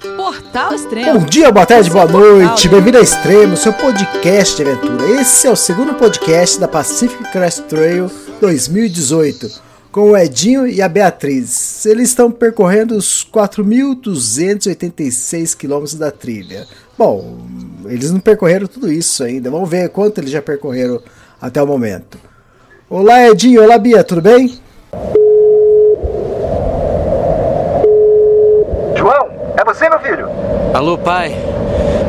Portal Extremo. Bom dia, boa tarde, boa noite. Bem-vindo a Extremo, seu podcast de aventura. Esse é o segundo podcast da Pacific Crest Trail 2018, com o Edinho e a Beatriz. Eles estão percorrendo os 4.286 quilômetros da trilha. Bom, eles não percorreram tudo isso ainda. Vamos ver quanto eles já percorreram até o momento. Olá, Edinho. Olá, Bia. Tudo bem? João, é você, meu filho? Alô, pai.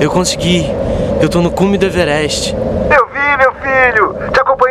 Eu consegui. Eu tô no cume do Everest. Eu vi, meu filho. Te acompanhei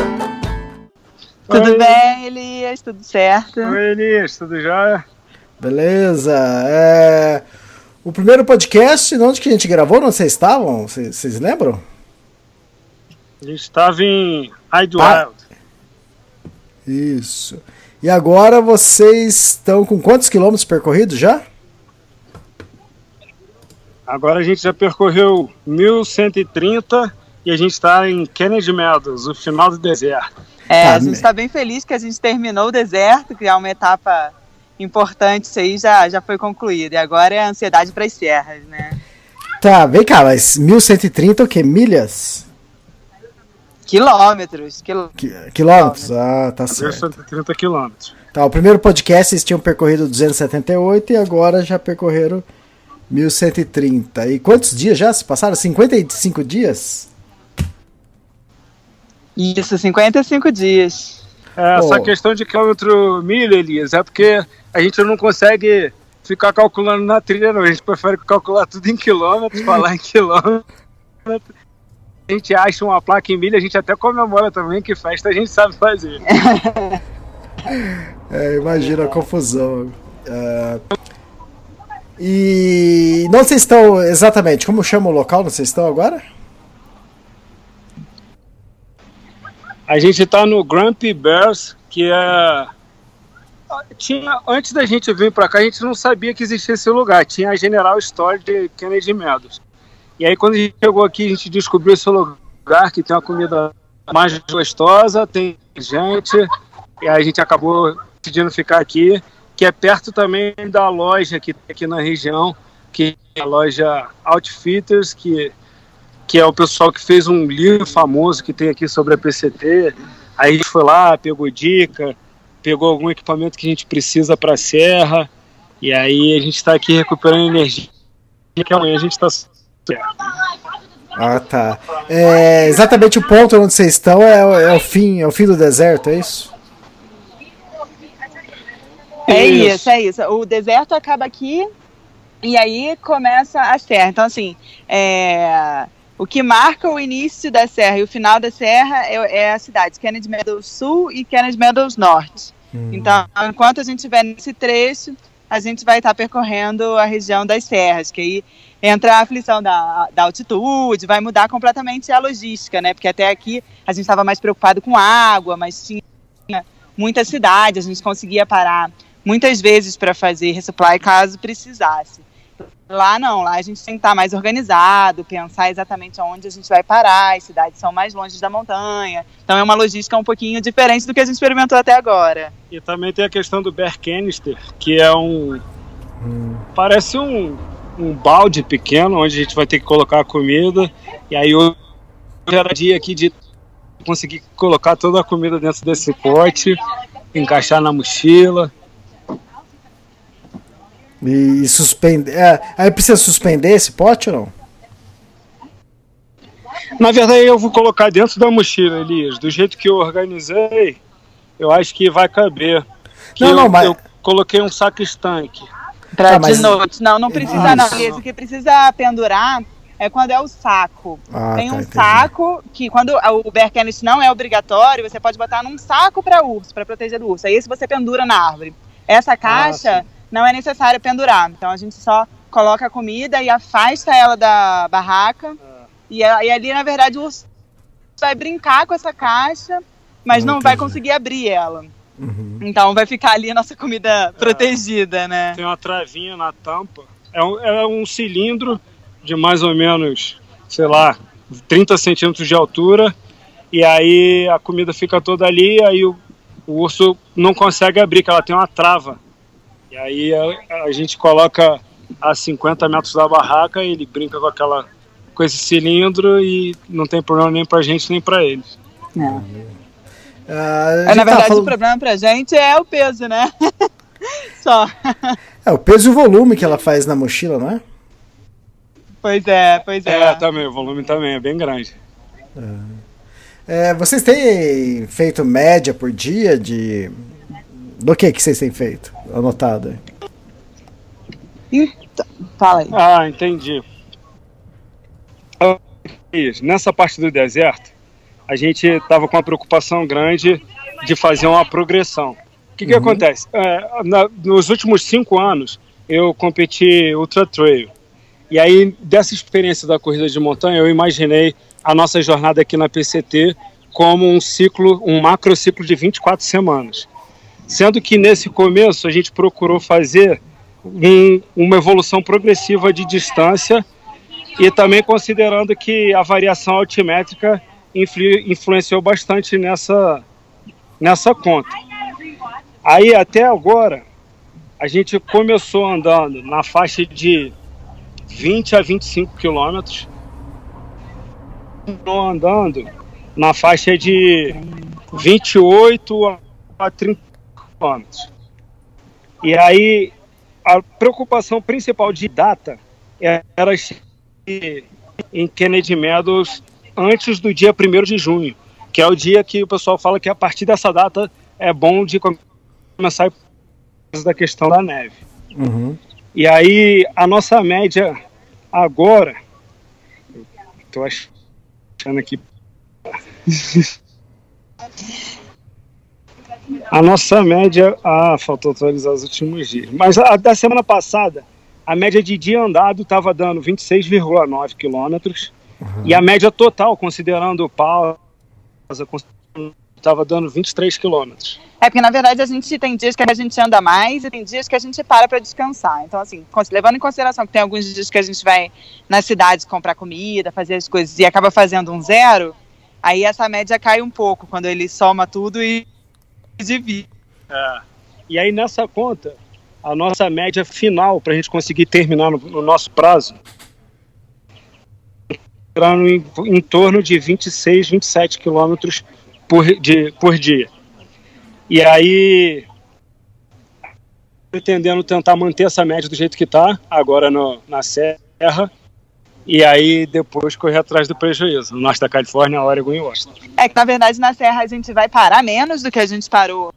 Tudo bem, Elias? Tudo certo? Oi, Elias, tudo jóia? Beleza. É... O primeiro podcast, onde que a gente gravou? Onde vocês estavam? Vocês, vocês lembram? A gente estava em Idlewild. Ah. Isso. E agora vocês estão com quantos quilômetros percorridos já? Agora a gente já percorreu 1130 e a gente está em Kennedy Meadows, o final do deserto. É, Tá, a gente está bem feliz que a gente terminou o deserto, que é uma etapa importante, isso aí já, já foi concluído. E agora é a ansiedade para as serras, né? Tá, vem cá, mas 1130 o quê? Milhas? Quilômetros. quil- Qui- Quilômetros? Ah, tá certo. 1130 quilômetros. Tá, o primeiro podcast eles tinham percorrido 278 e agora já percorreram 1130. E quantos dias já se passaram? 55 dias? Isso, 55 dias. É, essa Pô. questão de quilômetro milha, Elias, é porque a gente não consegue ficar calculando na trilha, não. A gente prefere calcular tudo em quilômetros, falar em quilômetros. A gente acha uma placa em milha, a gente até comemora também, que festa a gente sabe fazer. É, imagina a confusão. É, E não vocês estão exatamente, como chama o local? Não vocês estão agora? A gente tá no Grumpy Bears, que é. Tinha, antes da gente vir para cá, a gente não sabia que existia esse lugar. Tinha a General Store de Kennedy Meadows. E aí, quando a gente chegou aqui, a gente descobriu esse lugar que tem uma comida mais gostosa, tem gente. E a gente acabou decidindo ficar aqui, que é perto também da loja que tem aqui na região, que é a loja Outfitters, que que é o pessoal que fez um livro famoso que tem aqui sobre a PCT. Aí a gente foi lá, pegou dica, pegou algum equipamento que a gente precisa para a serra, e aí a gente está aqui recuperando energia, que amanhã a gente está. Ah, tá. É, exatamente o ponto onde vocês estão é, o- é o fim, é o fim do deserto, é isso? É Isso. isso, é isso. O deserto acaba aqui e aí começa a serra. Então, assim, é, o que marca o início da serra e o final da serra é, é a cidade, Kennedy Meadows Sul e Kennedy Meadows Norte. Então, enquanto a gente estiver nesse trecho, a gente vai estar percorrendo a região das serras, que aí entra a aflição da, da altitude, vai mudar completamente a logística, né? Porque até aqui a gente estava mais preocupado com água, mas tinha muita cidade, a gente conseguia parar muitas vezes para fazer resupply caso precisasse. Lá não, lá a gente tem que estar mais organizado, pensar exatamente aonde a gente vai parar, as cidades são mais longe da montanha. Então é uma logística um pouquinho diferente do que a gente experimentou até agora. E também tem a questão do Bear Canister, que é um. Parece um, um balde pequeno onde a gente vai ter que colocar a comida. E aí hoje era dia aqui de conseguir colocar toda a comida dentro desse pote, encaixar na mochila. E, e suspender. É, aí precisa suspender esse pote ou não? Na verdade, eu vou colocar dentro da mochila, Elias. Do jeito que eu organizei, eu acho que vai caber. Que Não, eu, não, mas- eu coloquei um saco estanque. Pra Tá, mas- de noite. Não, não precisa não. Isso. Esse que precisa pendurar é quando é o saco. Ah, Tem tá, um entendi. saco que quando o bear canister não é obrigatório, você pode botar num saco para urso, para proteger do urso. Aí esse você pendura na árvore. Essa caixa não é necessário pendurar. Então a gente só coloca a comida e afasta ela da barraca. E, a- e ali, na verdade, o urso vai brincar com essa caixa, mas não vai conseguir abrir ela. Então vai ficar ali a nossa comida protegida, né? Tem uma travinha na tampa. É um, é um cilindro de mais ou menos, sei lá, 30 centímetros de altura. E aí a comida fica toda ali, aí o, o urso não consegue abrir, que ela tem uma trava. E aí a, a gente coloca a 50 metros da barraca e ele brinca com aquela com esse cilindro e não tem problema nem pra gente nem pra eles. Ah, a É, na tá verdade, falando- o problema pra gente é o peso, né? Só. É o peso e o volume que ela faz na mochila, não é? Pois é, pois é. É, também, o volume também é bem grande. É, vocês têm feito média por dia de. Do que que vocês têm feito? Anotado aí. Então, fala aí. Ah, entendi. Nessa parte do deserto, a gente estava com uma preocupação grande de fazer uma progressão. O que, que acontece? É, na- nos últimos cinco anos, eu competi Ultra Trail. E aí, dessa experiência da corrida de montanha, eu imaginei a nossa jornada aqui na PCT como um ciclo, um macro ciclo de 24 semanas. Sendo que nesse começo a gente procurou fazer um- uma evolução progressiva de distância e também considerando que a variação altimétrica influ- influenciou bastante nessa, nessa conta. Aí até agora a gente começou andando na faixa de 20 a 25 quilômetros, andando na faixa de 28 a- a 30 quilômetros. E aí a preocupação principal de data era em Kennedy Meadows antes do dia 1 de junho, que é o dia que o pessoal fala que a partir dessa data é bom de come- começar da questão da neve. Uhum. E aí a nossa média agora, estou achando aqui, a nossa média, ah, faltou atualizar os últimos dias, mas a da semana passada a média de dia andado estava dando 26,9 quilômetros e a média total, considerando pausa, estava dando 23 quilômetros. É porque, na verdade, a gente tem dias que a gente anda mais e tem dias que a gente para para descansar. Então, assim, levando em consideração que tem alguns dias que a gente vai na cidade comprar comida, fazer as coisas e acaba fazendo um zero, aí essa média cai um pouco quando ele soma tudo e divide. É. E aí nessa conta, a nossa média final para a gente conseguir terminar no, no nosso prazo era em, em torno de 26, 27 quilômetros por, de, por dia. E aí, pretendendo tentar manter essa média do jeito que está, agora no, na Serra, e aí depois correr atrás do prejuízo, no norte da Califórnia, Oregon e Washington. É que, na verdade, na Serra a gente vai parar menos do que a gente parou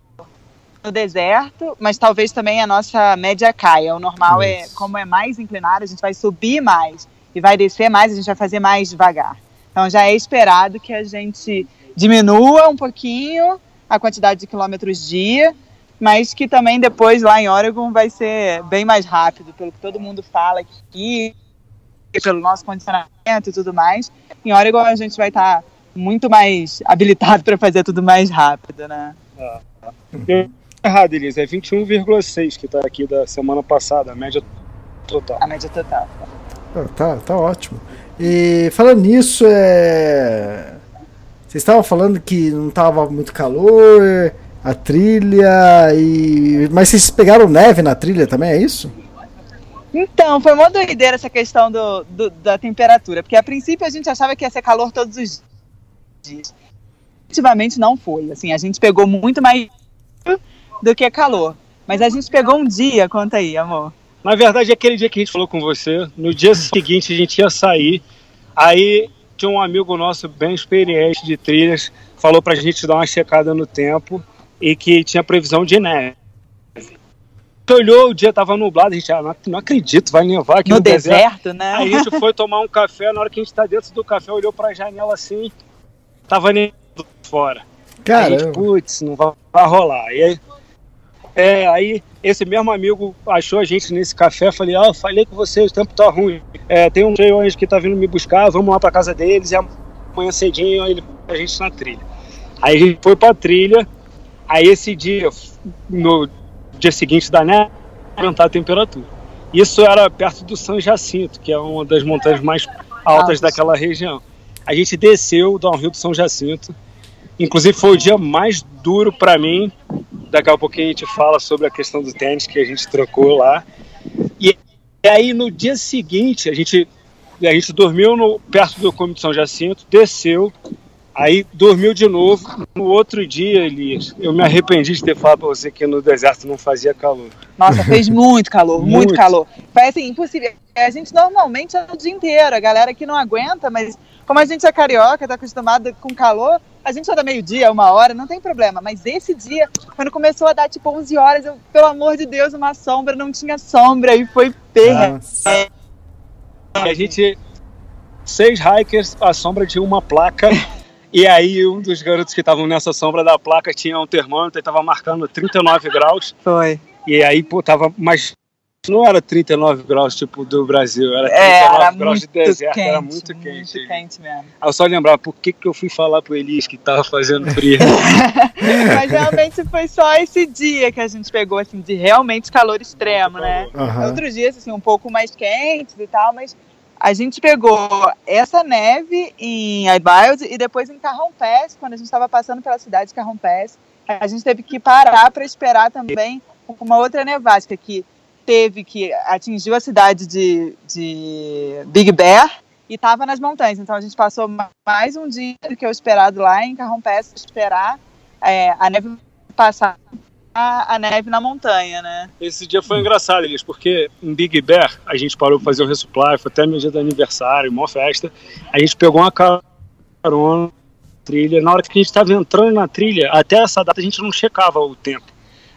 no deserto, mas talvez também a nossa média caia. O normal é, como é mais inclinado, a gente vai subir mais e vai descer mais, a gente vai fazer mais devagar. Então já é esperado que a gente diminua um pouquinho a quantidade de quilômetros dia, mas que também depois lá em Oregon vai ser bem mais rápido, pelo que todo mundo fala aqui, pelo nosso condicionamento e tudo mais. Em Oregon a gente vai estar muito mais habilitado para fazer tudo mais rápido, né? Eu- Errado, Elisa, é 21,6 que está aqui da semana passada, a média total. A média total. Ah, Tá, tá ótimo. E falando nisso, é... vocês estavam falando que não tava muito calor, a trilha e. Mas vocês pegaram neve na trilha também, é isso? Então, foi uma doideira essa questão do, do- da temperatura, porque a princípio a gente achava que ia ser calor todos os dias. Efetivamente não foi. Assim, a gente pegou muito mais do que calor. Mas a gente pegou um dia, conta aí, amor. Na verdade, aquele dia que a gente falou com você, no dia seguinte a gente ia sair, aí tinha um amigo nosso bem experiente de trilhas, falou pra gente dar uma checada no tempo e que tinha previsão de neve. A gente olhou, o dia tava nublado, a gente, ah, não, não acredito, vai nevar aqui no, No deserto, né? Aí a gente foi tomar um café, na hora que a gente tá dentro do café, olhou pra janela assim, tava nevando fora. Cara, putz, não vai, vai rolar. E aí, é, aí esse mesmo amigo achou a gente nesse café, falei, ah, falei com você, o tempo tá ruim. É, tem um hoje que tá vindo me buscar, vamos lá pra casa deles, e amanhã cedinho ele a gente na trilha. Aí a gente foi pra trilha, aí esse dia, no dia seguinte da neve, aumentar a temperatura. Isso era perto do São Jacinto, que é uma das montanhas mais altas daquela região. A gente desceu do Rio do São Jacinto. Inclusive foi o dia mais duro para mim. Daqui a pouquinho a gente fala sobre a questão do tênis que a gente trocou lá. E aí no dia seguinte a gente a gente dormiu no, perto do Cume de São Jacinto, desceu, aí dormiu de novo. No outro dia, Elias, eu me arrependi de ter falado pra você que no deserto não fazia calor. Nossa, fez muito calor, muito, Muito. calor. Foi assim, impossível. A gente normalmente é o dia inteiro, a galera que não aguenta, mas como a gente é carioca, tá acostumado com calor, a gente só dá meio-dia, uma hora, não tem problema. Mas esse dia, quando começou a dar tipo 11 horas, eu, pelo amor de Deus, uma sombra, não tinha sombra, e foi perra. Nossa. E a gente, seis hikers à sombra de uma placa. E aí um dos garotos que estavam nessa sombra da placa tinha um termômetro e tava marcando 39 graus. Foi. E aí, pô, tava. Mas não era 39 graus tipo do Brasil, era 39 É, era graus de deserto, quente, era muito quente. Muito quente mesmo. Aí eu só lembrar por que, que eu fui falar pro Elias que tava fazendo frio. Mas realmente foi só esse dia que a gente pegou, assim, de realmente calor extremo, né? Aham. Outros dias, assim, um pouco mais quentes e tal, mas a gente pegou essa neve em Ibailde e depois em Carrão Pass, quando a gente estava passando pela cidade de Carrão Pass, a gente teve que parar para esperar também uma outra nevasca que teve, que atingiu a cidade de, de Big Bear e estava nas montanhas. Então a gente passou ma- mais um dia do que o esperado lá em Carrão Pass, esperar é, a neve passar a, neve na montanha, né? Esse dia foi engraçado, Elias, porque em Big Bear a gente parou pra fazer o resupply, foi até meu dia do aniversário, uma festa. A gente pegou uma carona, trilha. Na hora que a gente estava entrando na trilha, até essa data a gente não checava o tempo.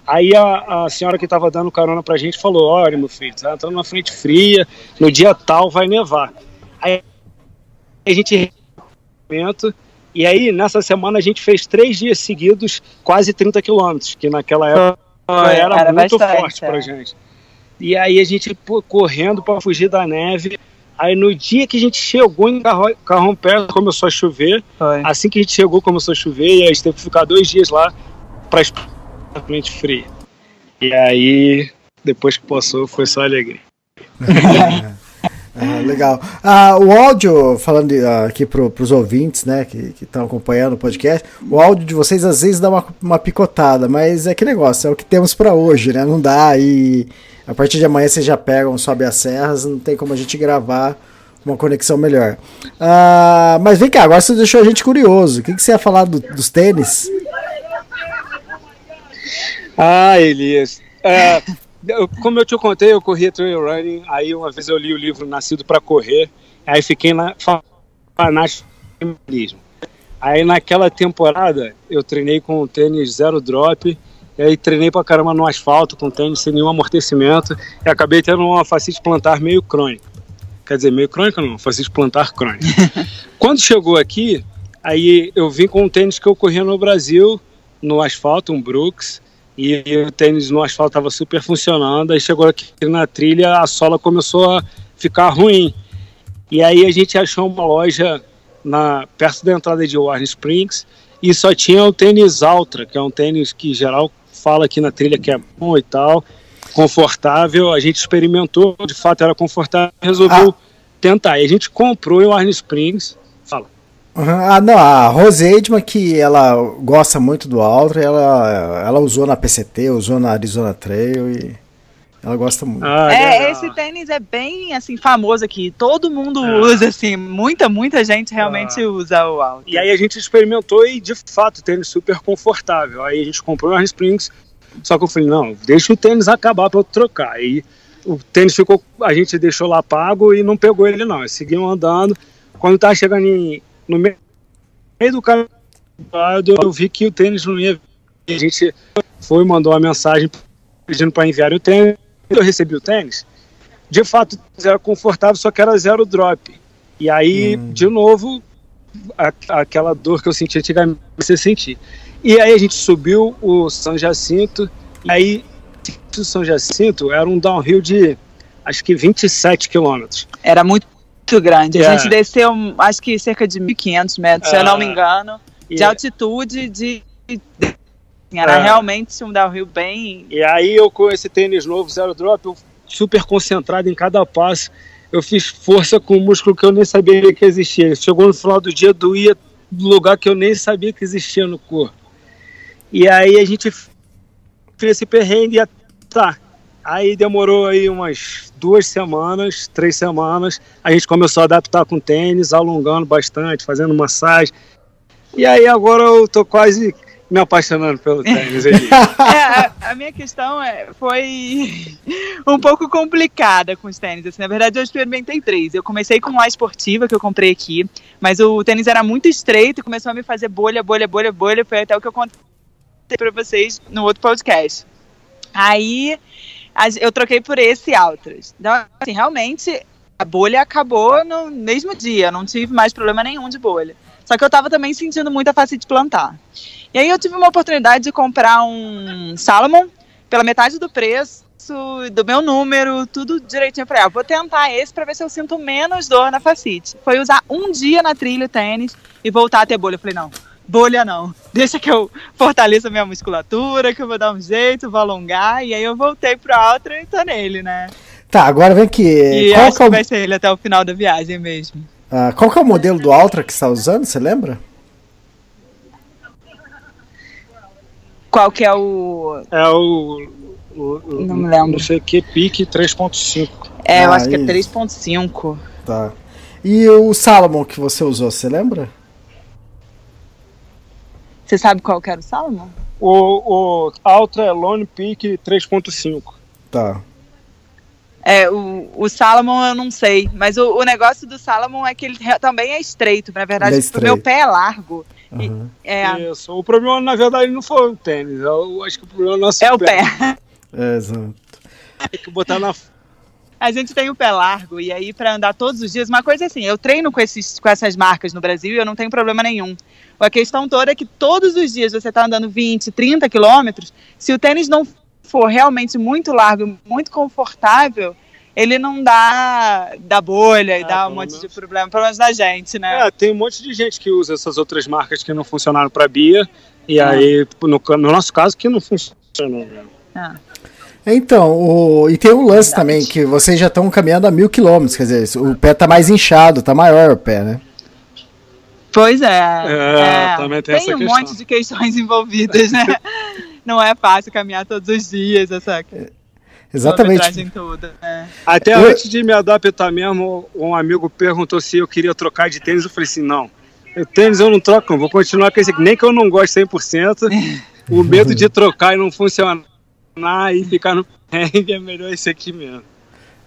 Aí a, a senhora que estava dando carona pra gente falou: Olha, meu filho, tá entrando na frente fria, no dia tal vai nevar. Aí a gente e aí nessa semana a gente fez três dias seguidos, quase 30 quilômetros, que naquela época era, era muito bastante, forte pra é. gente. E aí a gente pô, correndo para fugir da neve. Aí no dia que a gente chegou em Carro- Carrão Pé, começou a chover. Foi. Assim que a gente chegou, começou a chover. E aí a gente teve que ficar dois dias lá pra esperar a frente fria. E aí, depois que passou, foi só alegria. Ah, legal. Ah, o áudio, falando ah, aqui para os ouvintes, né, que estão acompanhando o podcast, o áudio de vocês às vezes dá uma, uma picotada, mas é que negócio, é o que temos para hoje, né? Não dá e a partir de amanhã vocês já pegam, sobe as serras, não tem como a gente gravar uma conexão melhor. Ah, mas vem cá, agora você deixou a gente curioso. O que, que você ia falar do- dos tênis? Ah, Elias. É, eu- como eu te contei, eu corria trail running. Aí uma vez eu li o livro Nascido para Correr. Aí fiquei na fanático. Aí naquela temporada eu treinei com um tênis zero drop. E aí treinei pra caramba no asfalto com tênis sem nenhum amortecimento. E acabei tendo uma fascite plantar meio crônica. Quer dizer, meio crônica não, fascite plantar crônica. Quando chegou aqui, aí eu vim com um tênis que eu corria no Brasil, no asfalto, um Brooks. E o tênis no asfalto estava super funcionando. Aí chegou aqui na trilha, a sola começou a ficar ruim. E aí a gente achou uma loja na, perto da entrada de Warren Springs e só tinha o tênis Ultra, que é um tênis que geral fala aqui na trilha que é bom e tal, confortável. A gente experimentou, de fato era confortável, resolveu tentar. E a gente comprou em Warren Springs. Uhum. Ah, não, a Rose Edman, que ela gosta muito do Ultra, ela, ela usou na PCT, usou na Arizona Trail e ela gosta muito. Ah, É, legal. esse tênis é bem assim famoso aqui. Todo mundo É. usa assim, muita, muita gente realmente usa o alto. E aí a gente experimentou e de fato o tênis super confortável. Aí a gente comprou o Springs, só que eu falei, não, deixa o tênis acabar para eu trocar. Aí o tênis ficou, a gente deixou lá pago e não pegou ele não. Seguimos andando. Quando tava chegando em- no meio do caminho, eu vi que o tênis não ia. vir. A gente foi mandou uma mensagem pedindo para enviar o tênis. Eu recebi o tênis. De fato, era confortável, só que era zero drop. E aí, de novo, a- aquela dor que eu senti antigamente, você sentir. E aí a gente subiu o São Jacinto, e aí o São Jacinto era um downhill de acho que 27 quilômetros. Era muito muito grande. A É. gente desceu, acho que cerca de 1.500 metros, se eu não me engano, de E, altitude de. de- Era É. realmente um downhill bem. e aí eu com esse tênis novo, Zero Drop, eu super concentrado em cada passo. Eu fiz força com um músculo que eu nem sabia que existia. Chegou no final do dia, doía do lugar que eu nem sabia que existia no corpo. E aí a gente fez esse perrengue e tá. Aí demorou aí umas duas semanas, três semanas. A gente começou a adaptar com tênis, alongando bastante, fazendo massagem. E aí agora eu tô quase me apaixonando pelo tênis. É, a, a minha questão é, foi um pouco complicada com os tênis. Assim, na verdade, eu experimentei três. Eu comecei com a esportiva que eu comprei aqui, mas o tênis era muito estreito e começou a me fazer bolha, bolha, bolha, bolha. Foi até o que eu contei para vocês no outro podcast. Aí eu troquei por esse Altras. Então, assim, realmente a bolha acabou no mesmo dia. Não tive mais problema nenhum de bolha. Só que eu tava também sentindo muita facite plantar. E aí eu tive uma oportunidade de comprar um Salomon pela metade do preço, do meu número, tudo direitinho. Falei, ah, vou tentar esse para ver se eu sinto menos dor na facite. Foi usar um dia na trilha o tênis e voltar a ter bolha. Eu falei, não, bolha não. Deixa que eu fortaleça a minha musculatura, que eu vou dar um jeito, vou alongar. E aí eu voltei pro Ultra e tô nele, né? Tá, agora vem aqui. E Qual acho que, é que o, vai ser ele até o final da viagem mesmo. ah, qual que é o modelo do Ultra que você está usando? Você lembra? Qual que é o... É o. o, o Não me lembro. Não sei o que, pique 3.5. É, eu Ah, acho que é isso. 3.5. Tá. E o Salomon que você usou, você lembra? Você sabe qual que era o Salomon? O, o Ultra é Lone Peak 3.5. Tá. É, o, o Salomon eu não sei, mas o, o negócio do Salomon é que ele também é estreito. Na verdade, é o meu estreito. pé é largo. E- Aham. é, Isso. O problema, na verdade, não foi o tênis. Eu acho que o problema é o nosso é o pé. É, exato. Tem que botar na. A gente tem o pé largo e aí pra andar todos os dias, uma coisa é assim, eu treino com, esses, com essas marcas no Brasil e eu não tenho problema nenhum. A questão toda é que todos os dias você tá andando 20, 30 quilômetros, se o tênis não for realmente muito largo, muito confortável, ele não dá, dá bolha e Ah, dá um monte de problema, pelo menos da gente, né? É, tem um monte de gente que usa essas outras marcas que não funcionaram para Bia. E Ah. aí, no, no nosso caso, que não funcionou. né? Ah. Então, o, e tem um lance também, que vocês já estão caminhando a mil quilômetros, quer dizer, o pé tá mais inchado, tá maior o pé, né? Pois é. É, também tem essa um questão. monte de questões envolvidas, né? Não é fácil caminhar todos os dias, essa Exatamente. quilometragem toda. né? Até Eu- antes de me adaptar mesmo, um amigo perguntou se eu queria trocar de tênis. Eu falei assim: não, o tênis eu não troco, eu vou continuar com esse aqui. Nem que eu não goste 100%, o medo de trocar e não funcionar e ficar no perrengue é melhor esse aqui mesmo.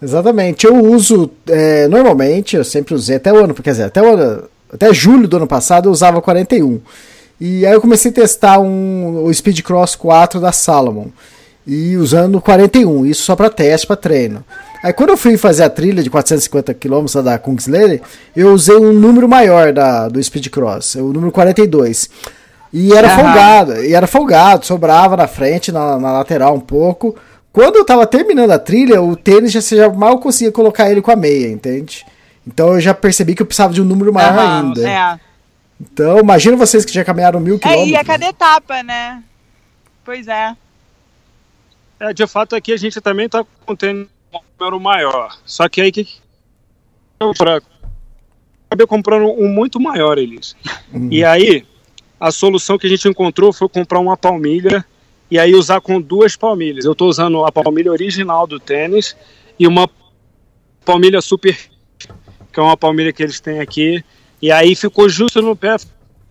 Exatamente. Eu uso, é, normalmente, eu sempre usei, até o ano, quer dizer, até, ano, até julho do ano passado eu usava 41. E aí eu comecei a testar um, o Speed Cross 4 da Salomon. E usando 41, isso só para teste, para treino. Aí quando eu fui fazer a trilha de 450 km da Kungsleder, eu usei um número maior da, do Speed Cross, o número 42. E era folgado, e era folgado, sobrava na frente, na, na lateral um pouco. Quando eu tava terminando a trilha, o tênis já, já mal conseguia colocar ele com a meia, entende? Então eu já percebi que eu precisava de um número maior Aham, ainda. É. Então, imagina vocês que já caminharam mil É, quilômetros. e a cada etapa, né? Pois é. É, de fato, aqui a gente também tá com tênis um número maior. Só que aí que eu acabei comprando um muito maior, Elis. E aí, a solução que a gente encontrou foi comprar uma palmilha e aí usar com duas palmilhas. Eu tô usando a palmilha original do tênis e uma palmilha super, que é uma palmilha que eles têm aqui. E aí ficou justo no pé,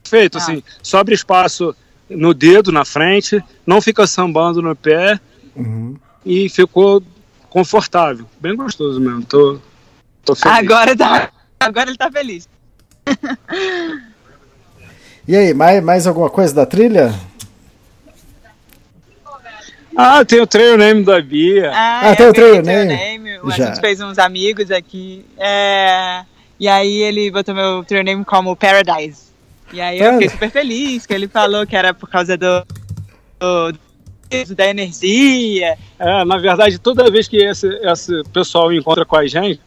feito Ah. assim, sobra espaço no dedo, na frente, não fica sambando no pé Uhum. e ficou confortável. Bem gostoso mesmo. Tô, tô feliz. Agora, tá, agora ele tá feliz. E aí, mais, mais alguma coisa da trilha? Ah, tem o trail name da Bia. Ah, é, tem o trail name? name, A Já. gente fez uns amigos aqui. é, e aí ele botou meu trail name como Paradise. E aí eu fiquei super feliz que ele falou que era por causa do, do- da energia. É, na verdade, toda vez que esse, esse pessoal encontra com a gente,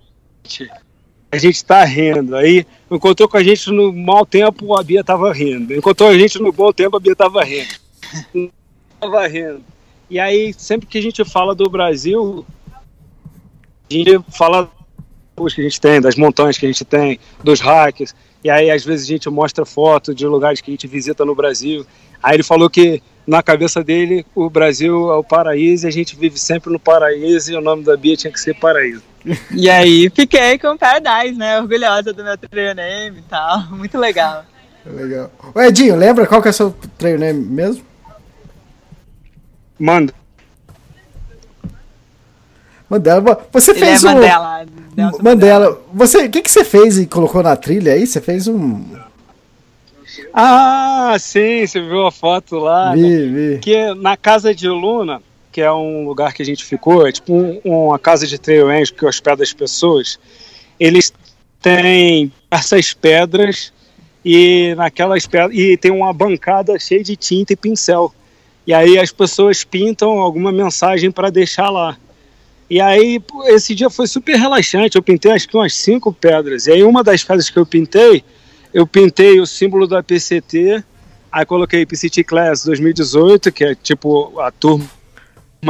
a gente tá rindo. Aí encontrou com a gente no mau tempo, a Bia tava rindo. Encontrou a gente no bom tempo, a Bia tava rindo. tava rindo. E aí, sempre que a gente fala do Brasil, a gente fala dos que a gente tem, das montanhas que a gente tem, dos hackers. E aí, às vezes, a gente mostra foto de lugares que a gente visita no Brasil. Aí ele falou que na cabeça dele o Brasil é o paraíso e a gente vive sempre no paraíso e o nome da Bia tinha que ser Paraíso. E aí fiquei com Paradise, né? Orgulhosa do meu trail name e tal. Muito legal. Legal. Ô Edinho, lembra qual que é o seu trail name mesmo? Manda. Mandela. Você Ele fez é um. Mandela. Nelson Mandela. Você, o que, que você fez e colocou na trilha aí? Você fez um. Ah, sim, você viu a foto lá. né? Vi, vi. Que na casa de Luna, que é um lugar que a gente ficou, é tipo um- uma casa de trail range que hospeda as pessoas, eles têm essas pedras e naquelas pedras e tem uma bancada cheia de tinta e pincel. E aí as pessoas pintam alguma mensagem para deixar lá. E aí esse dia foi super relaxante. Eu pintei acho que umas cinco pedras. E aí uma das pedras que eu pintei, eu pintei o símbolo da PCT. Aí coloquei PCT Class 2018, que é tipo a turma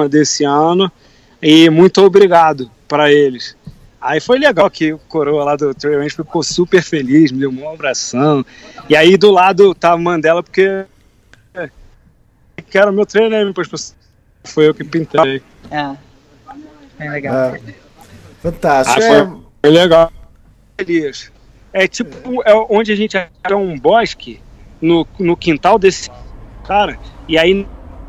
desse ano. E muito obrigado para eles. Aí foi legal que o coroa lá do Trail Range ficou super feliz, me deu um abração. E aí do lado tá a Mandela, porque é, que era o meu treino, né? Depois foi eu que pintei. É. Bem legal. Ah, fantástico. Ah, É, foi, foi legal. Elias. É tipo é onde a gente é um bosque no, no quintal desse cara e aí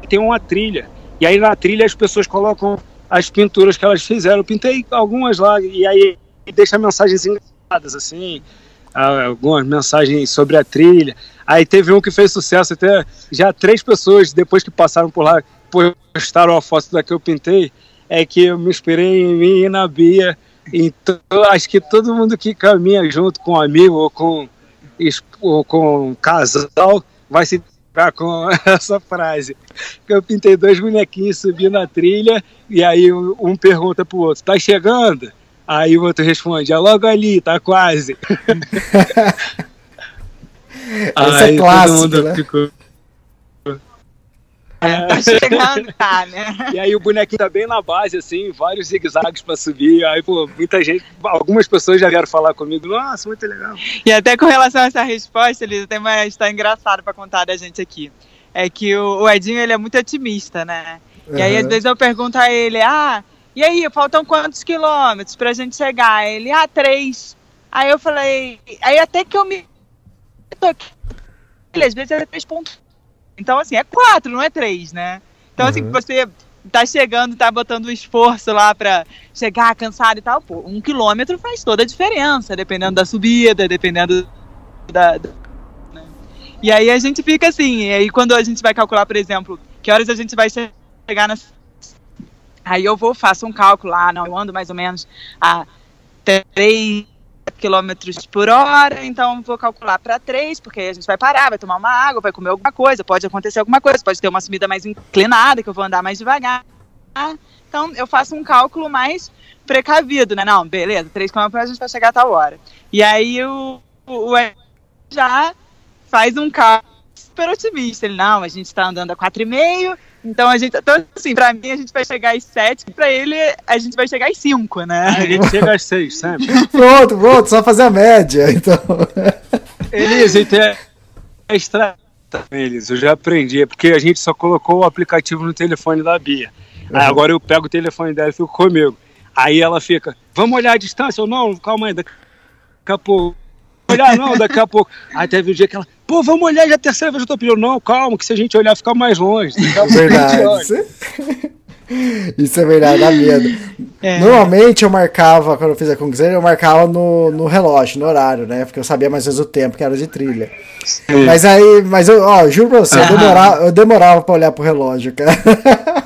tem uma trilha e aí na trilha as pessoas colocam as pinturas que elas fizeram. Eu pintei algumas lá e aí deixa mensagens engraçadas assim, algumas mensagens sobre a trilha. Aí teve um que fez sucesso até já três pessoas depois que passaram por lá postaram a foto da que eu pintei é que eu me inspirei em mim e na Bia. Então, acho que todo mundo que caminha junto com um amigo ou com, ou com um casal vai se ficar com essa frase. Que eu pintei dois bonequinhos, subi na trilha, e aí um pergunta pro outro, tá chegando? Aí o outro responde, é logo ali, tá quase. Esse é clássico, né? ficou. Tá chegando, tá, né? E aí o bonequinho tá bem na base, assim, vários zigue-zagues pra subir. Aí, pô, muita gente, algumas pessoas já vieram falar comigo, nossa, muito legal. E até com relação a essa resposta, Elisa, tem uma história engraçada pra contar da gente aqui. É que o, Edinho, ele é muito otimista, né? E aí, às vezes, eu pergunto a ele, ah, e aí, faltam quantos quilômetros pra gente chegar? Ele, ah, três. Aí eu falei, aí até que eu me toquei, ele, às vezes é três pontos. Então, assim, é quatro, não é três, né? Então, assim, Uhum. você tá chegando, tá botando um esforço lá pra chegar cansado e tal, pô, um quilômetro faz toda a diferença, dependendo da subida, dependendo da. da- né? E aí a gente fica assim, e aí quando a gente vai calcular, por exemplo, que horas a gente vai che- chegar na. Aí eu vou, faço um cálculo lá, não, eu ando mais ou menos a 3 quilômetros por hora, então vou calcular para 3, porque a gente vai parar, vai tomar uma água, vai comer alguma coisa, pode acontecer alguma coisa, pode ter uma subida mais inclinada, que eu vou andar mais devagar. Então eu faço um cálculo mais precavido, né? Não, beleza, 3 km a gente vai chegar a tal hora. E aí o, o, o já faz um cálculo super otimista. Ele, não, a gente tá andando a 4,5, então a gente. Então, assim, pra mim a gente vai chegar às 7, pra ele a gente vai chegar às 5, né? A gente chega às seis, sempre. Pronto, pronto, só fazer a média. Então. Elisa, e tem a estrada Elisa, eu já aprendi, porque a gente só colocou o aplicativo no telefone da Bia. Aí agora eu pego o telefone dela e fico comigo. Aí ela fica, vamos olhar a distância? Eu, não, calma aí, daqui a pouco. Olhar não, daqui a pouco. Aí teve um dia que ela, pô, vamos olhar já a terceira vez eu tô pedindo. Não, calma, que se a gente olhar fica mais longe. Daqui a pouco a gente Verdade. Isso é- Isso é verdade, dá medo. É. Normalmente eu marcava, quando eu fiz a Kungsleden, eu marcava no, no relógio, no horário, né? Porque eu sabia mais ou menos o tempo que era de trilha. Mas aí, mas eu, ó, juro pra você, eu demorava, eu demorava pra olhar pro relógio, cara.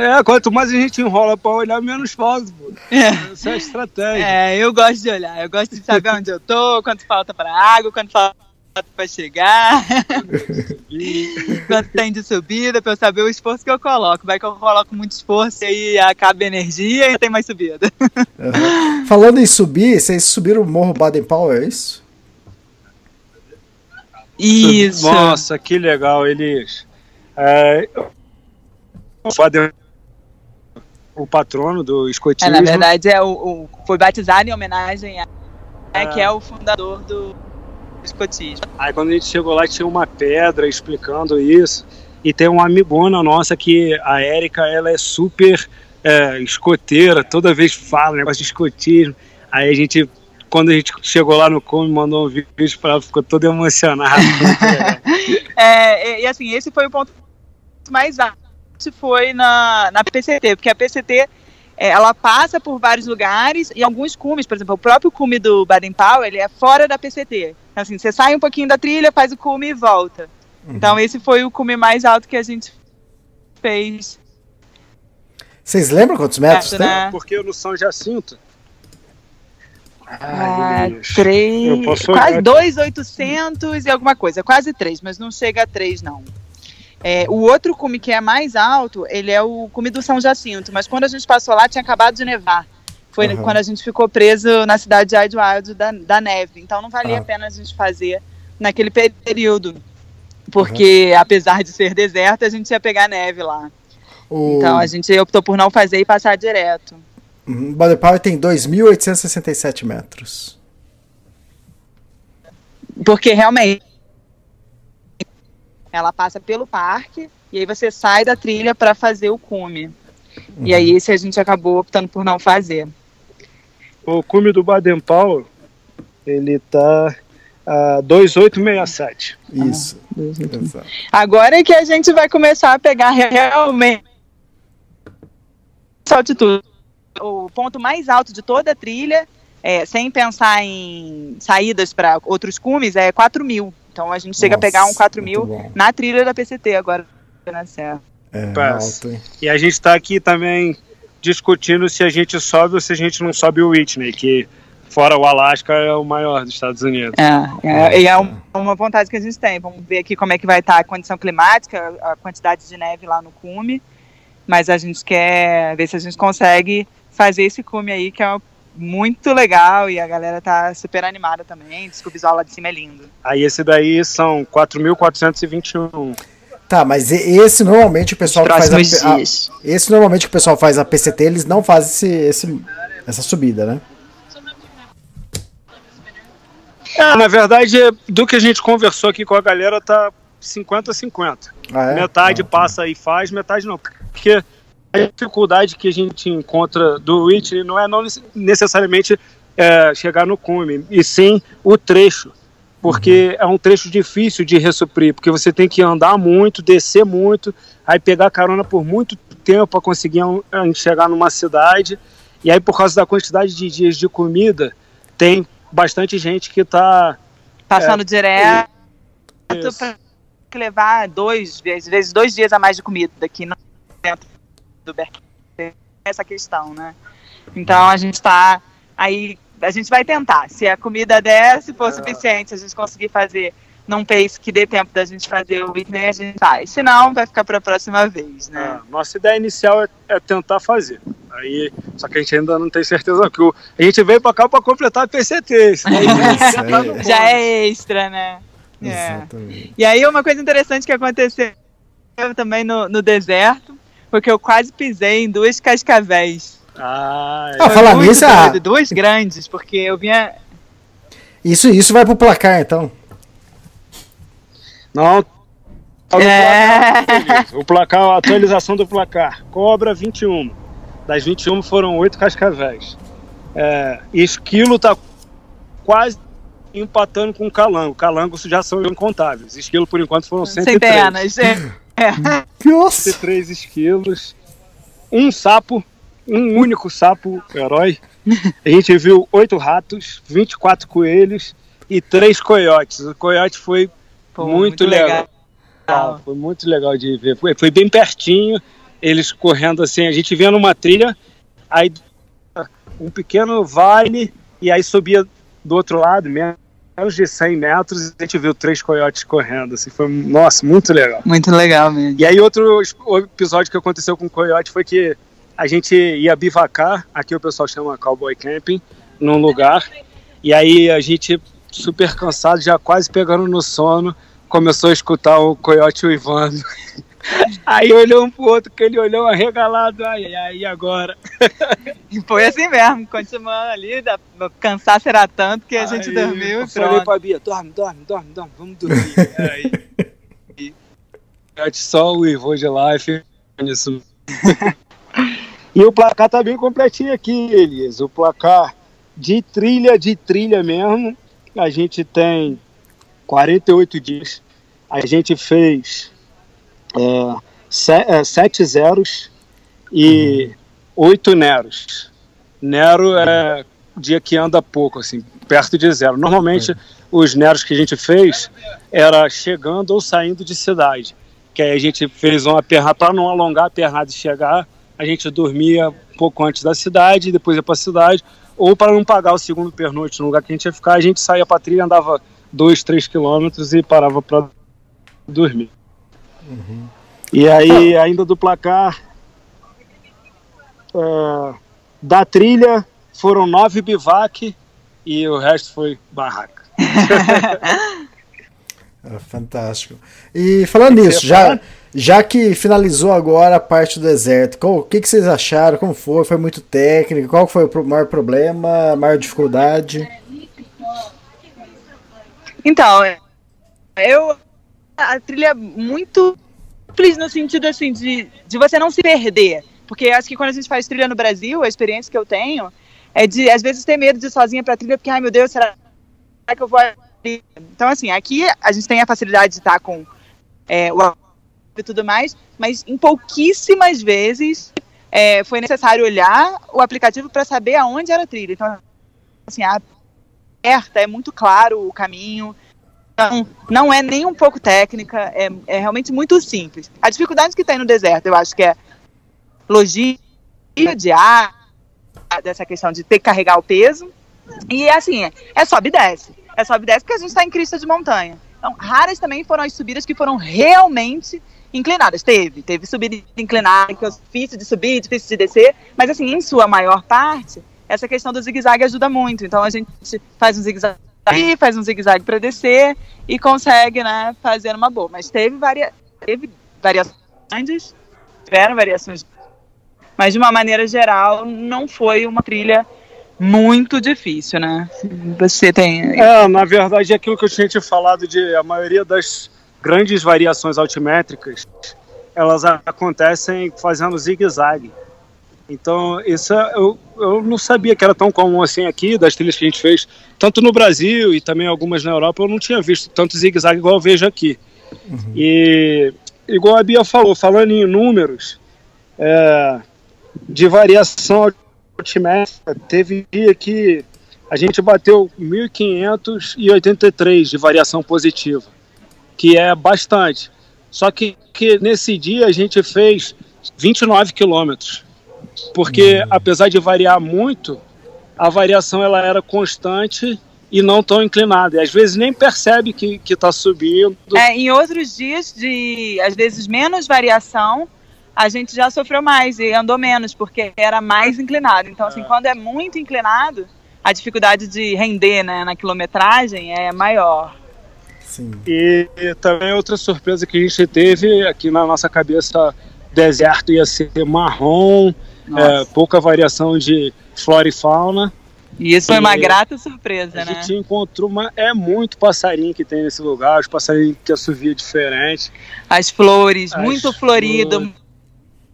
É, quanto mais a gente enrola pra olhar, menos faz. pô. Essa é a estratégia. É, eu gosto de olhar, eu gosto de saber onde eu tô, quanto falta pra água, quanto falta para chegar, quanto tem de subida, para eu saber o esforço que eu coloco. Vai que eu coloco muito esforço e aí acaba a energia e tem mais subida. Uhum. Falando em subir, vocês subiram o Morro Baden Powell, é isso? Isso. Nossa, que legal, eles. É, o Baden o patrono do escotismo. É, na verdade, é o, o, foi batizado em homenagem a é, que é o fundador do escotismo. Aí quando a gente chegou lá tinha uma pedra explicando isso e tem uma amigona nossa que a Érica ela é super é, escoteira, toda vez fala negócio de escotismo. Aí a gente quando a gente chegou lá no Come, mandou um vídeo para ela, ficou toda emocionada. é, e assim, esse foi o ponto mais alto, foi na, na PCT, porque a PCT é, ela passa por vários lugares e alguns cumes, por exemplo, o próprio cume do Baden Powell, ele é fora da PCT. Então, assim, você sai um pouquinho da trilha, faz o cume e volta. Uhum. Então, esse foi o cume mais alto que a gente fez. Vocês lembram quantos metros é, tem? Né? Porque no São Jacinto. Ai, ah, três, quase dois oitocentos e alguma coisa, quase três, mas não chega a três não. É, o outro cume que é mais alto, ele é o cume do São Jacinto, mas quando a gente passou lá tinha acabado de nevar. Foi uhum. quando a gente ficou preso na cidade de Idlewild da, da neve. Então não valia ah. a pena a gente fazer naquele período. Porque uhum. apesar de ser deserto, a gente ia pegar neve lá. O... Então a gente optou por não fazer e passar direto. Uhum. Border Power tem 2.867 metros. Porque realmente ela passa pelo parque e aí você sai da trilha para fazer o cume. Uhum. E aí esse a gente acabou optando por não fazer. O cume do Baden Powell, ele tá a 2867. Isso. Ah, Agora é que a gente vai começar a pegar realmente altitude. O ponto mais alto de toda a trilha, é, sem pensar em saídas para outros cumes, é 4 mil. Então a gente chega Nossa, a pegar um 4 mil na trilha da PCT agora na Serra. É, alto, e a gente está aqui também discutindo se a gente sobe ou se a gente não sobe o Whitney, que fora o Alasca é o maior dos Estados Unidos. É, é, é uma vontade que a gente tem. Vamos ver aqui como é que vai estar a condição climática, a quantidade de neve lá no cume, mas a gente quer ver se a gente consegue fazer esse cume aí, que é muito legal e a galera tá super animada também. Diz que o visual lá de cima é lindo. Aí esse daí são 4.421. Tá, mas esse normalmente o pessoal que faz a, a, esse normalmente o pessoal faz a PCT, eles não fazem esse, esse essa subida, né? É, na verdade, do que a gente conversou aqui com a galera, tá 50-50. Ah, é? Metade ah, tá. passa e faz, metade não. Porque a dificuldade que a gente encontra do Whitney não é não necessariamente é, chegar no cume, e sim o trecho porque uhum. é um trecho difícil de ressuprir, porque você tem que andar muito, descer muito, aí pegar carona por muito tempo para conseguir chegar numa cidade. E aí, por causa da quantidade de dias de comida, tem bastante gente que está passando é, direto para levar dois, às vezes dois dias a mais de comida aqui dentro do Berkeley. Essa questão, né? Então a gente está aí a gente vai tentar. Se a comida der, se for suficiente, a gente conseguir fazer num pace que dê tempo da gente fazer o Whitney, a gente faz. Se não, vai ficar para a próxima vez, né? É, nossa ideia inicial é, é, tentar fazer. Aí, só que a gente ainda não tem certeza que o, a gente veio para cá para completar a PCT. Tá Já é extra, né? É. E aí uma coisa interessante que aconteceu também no, no deserto, porque eu quase pisei em duas cascavéis. Ah, ah falar nisso, ah, duas grandes, porque eu vinha. Isso, isso vai pro placar, então. Não. É. O placar, a atualização do placar. Cobra 21. Das 21 foram 8 cascavéis. É, esquilo tá quase empatando com o calango. Calango já são incontáveis. Esquilo, por enquanto, foram 103. Centenas, é. Nossa! 103 esquilos. Um sapo um único sapo herói. A gente viu oito ratos, 24 coelhos e três coiotes. O coiote foi Pô, muito, muito, legal. legal. Foi muito legal de ver. Foi, foi, bem pertinho, eles correndo assim. A gente vinha numa trilha, aí um pequeno vale e aí subia do outro lado, menos menos de 100 metros a gente viu três coiotes correndo. Assim, foi, nossa, muito legal. Muito legal mesmo. E aí outro episódio que aconteceu com o coiote foi que a gente ia bivacar, aqui o pessoal chama cowboy camping, num lugar. E aí a gente super cansado, já quase pegando no sono, começou a escutar o coiote uivando. Aí olhou um pro outro, que ele olhou arregalado, ai, e agora? E foi assim mesmo, continuando ali, da, o cansaço era tanto que a gente Aí, dormiu Eu falei pra Bia, dorme, dorme, dorme, dorme, vamos dormir. aí, e, só uivou de lá e ficou nisso. e o placar tá bem completinho aqui, Elias. O placar de trilha, de trilha mesmo, a gente tem 48 dias. A gente fez é, se- é, sete zeros e oito neros. Nero é dia que anda pouco, assim, perto de zero. Normalmente, os neros que a gente fez era chegando ou saindo de cidade. Que aí a gente fez uma perna para não alongar a pernada e chegar, a gente dormia um pouco antes da cidade, depois ia para a cidade, ou para não pagar o segundo pernoite no lugar que a gente ia ficar, a gente saía para trilha, andava dois, três quilômetros e parava para dormir. E aí, ainda do placar é, da trilha, foram nove bivac e o resto foi barraca. Ah, fantástico. E falando nisso, já, já que finalizou agora a parte do deserto, qual- o que, que vocês acharam? Como foi? Foi muito técnico? Qual foi o maior problema, a maior dificuldade? Então, eu a trilha é muito simples no sentido assim de, de você não se perder. Porque acho que quando a gente faz trilha no Brasil, a experiência que eu tenho é de às vezes ter medo de ir sozinha pra trilha, porque ai meu Deus, será que eu vou? Então assim, aqui a gente tem a facilidade de estar com é, o e tudo mais, mas em pouquíssimas vezes é, foi necessário olhar o aplicativo para saber aonde era a trilha. Então, assim, a é muito claro o caminho. Então, não é nem um pouco técnica, é, é realmente muito simples. A dificuldade que tem no deserto, eu acho que é logística de ar, dessa questão de ter que carregar o peso. E assim, é, é sobe e desce. É sobe e desce porque a gente está em crista de montanha. Então, raras também foram as subidas que foram realmente inclinadas. Teve, teve subida inclinada, que é difícil de subir, difícil de descer, mas assim, em sua maior parte, essa questão do zigue-zague ajuda muito. Então a gente faz um zigue-zague aí, faz um zigue-zague para descer e consegue, né, fazer uma boa. Mas teve, varia teve variações, tiveram variações, mas de uma maneira geral não foi uma trilha muito difícil, né? Você tem É, na verdade, aquilo que eu tinha te falado de a maioria das grandes variações altimétricas, elas acontecem fazendo zigue-zague. Então, isso é- eu, eu não sabia que era tão comum assim aqui, das trilhas que a gente fez, tanto no Brasil e também algumas na Europa, eu não tinha visto tanto zigue-zague igual eu vejo aqui. E, igual a Bia falou, falando em números, é, de variação altimétrica, teve dia que a gente bateu 1.583 de variação positiva, que é bastante. Só que, que nesse dia a gente fez 29 quilômetros, porque apesar de variar muito, a variação ela era constante e não tão inclinada. E às vezes nem percebe que está subindo. É, em outros dias de, às vezes, menos variação, a gente já sofreu mais e andou menos, porque era mais inclinado. Então, assim, quando é muito inclinado, a dificuldade de render né, na quilometragem é maior. Sim. E, e também outra surpresa que a gente teve aqui na nossa cabeça, deserto ia ser marrom, é, pouca variação de flora e fauna. E isso foi uma E grata surpresa, A né? gente encontrou uma, é muito passarinho que tem nesse lugar, os passarinhos que assovia diferente. As flores, As muito florido, flores.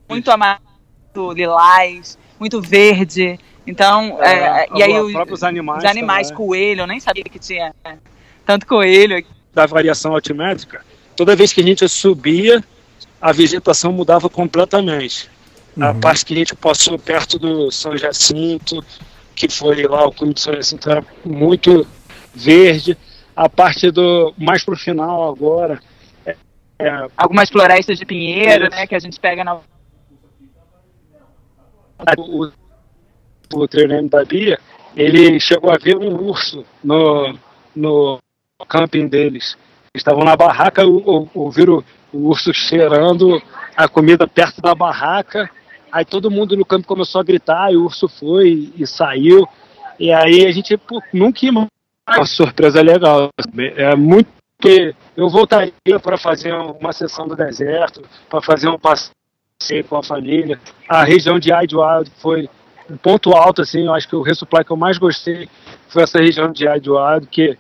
muito amarelo, lilás, muito verde. Então, é, e aí os os, próprios animais, os animais, também, coelho, eu nem sabia que tinha tanto coelho da variação altimétrica, toda vez que a gente subia, a vegetação mudava completamente. A parte que a gente passou perto do São Jacinto, que foi lá o clube de São Jacinto era muito verde. A parte do mais pro final agora, é, é, Algumas florestas de pinheiro, né, que a gente pega na o, o treinamento da Bia, ele chegou a ver um urso no, no camping deles. Estavam na barraca, ouviram o urso cheirando a comida perto da barraca. Aí todo mundo no campo começou a gritar, e o urso foi e saiu. E aí a gente pô, nunca ia uma surpresa legal. É muito. Eu voltaria para fazer uma sessão do deserto, para fazer um passeio com a família. A região de Idlewild foi um ponto alto, assim. Eu acho que o resupply que eu mais gostei foi essa região de Idlewild, que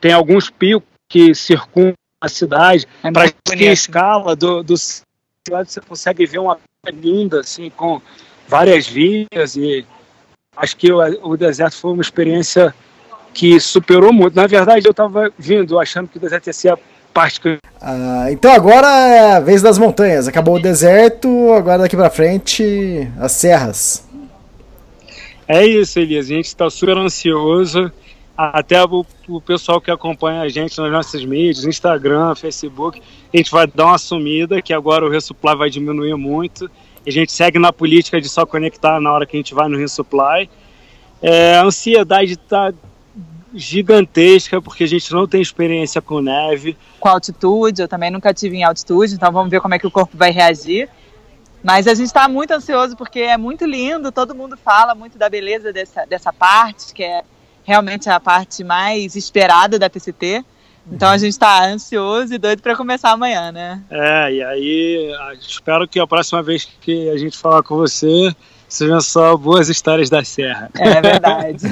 tem alguns picos que circundam a cidade. É para a escala do, do você consegue ver uma linda, assim, com várias vias e acho que o, o deserto foi uma experiência que superou muito. Na verdade, eu estava vindo achando que o deserto ia ser a parte que... Ah, então agora é a vez das montanhas. Acabou o deserto, agora daqui para frente as serras. É isso, Elias. A gente está super ansioso até o, o, pessoal que acompanha a gente nas nossas mídias, Instagram, Facebook, a gente vai dar uma sumida, que agora o resupply vai diminuir muito. A gente segue na política de só conectar na hora que a gente vai no resupply. É, a ansiedade está gigantesca, porque a gente não tem experiência com neve. Com altitude, eu também nunca tive em altitude, então vamos ver como é que o corpo vai reagir. Mas a gente está muito ansioso porque é muito lindo, todo mundo fala muito da beleza dessa, dessa parte, que é realmente é a parte mais esperada da TCT. Então a gente está ansioso e doido para começar amanhã, né? É, e aí espero que a próxima vez que a gente falar com você sejam só boas histórias da Serra. É verdade.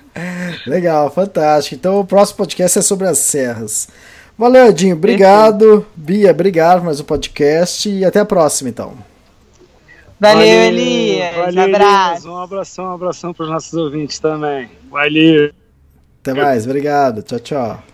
Legal, fantástico. Então o próximo podcast é sobre as serras. Valeu, Edinho. Obrigado. Bia, obrigado por mais um podcast e até a próxima, então. Valeu, Valeu Elias. Valeu, um abraço. Um abração, um abração para os nossos ouvintes também. Valeu. Até mais, obrigado. Tchau, tchau.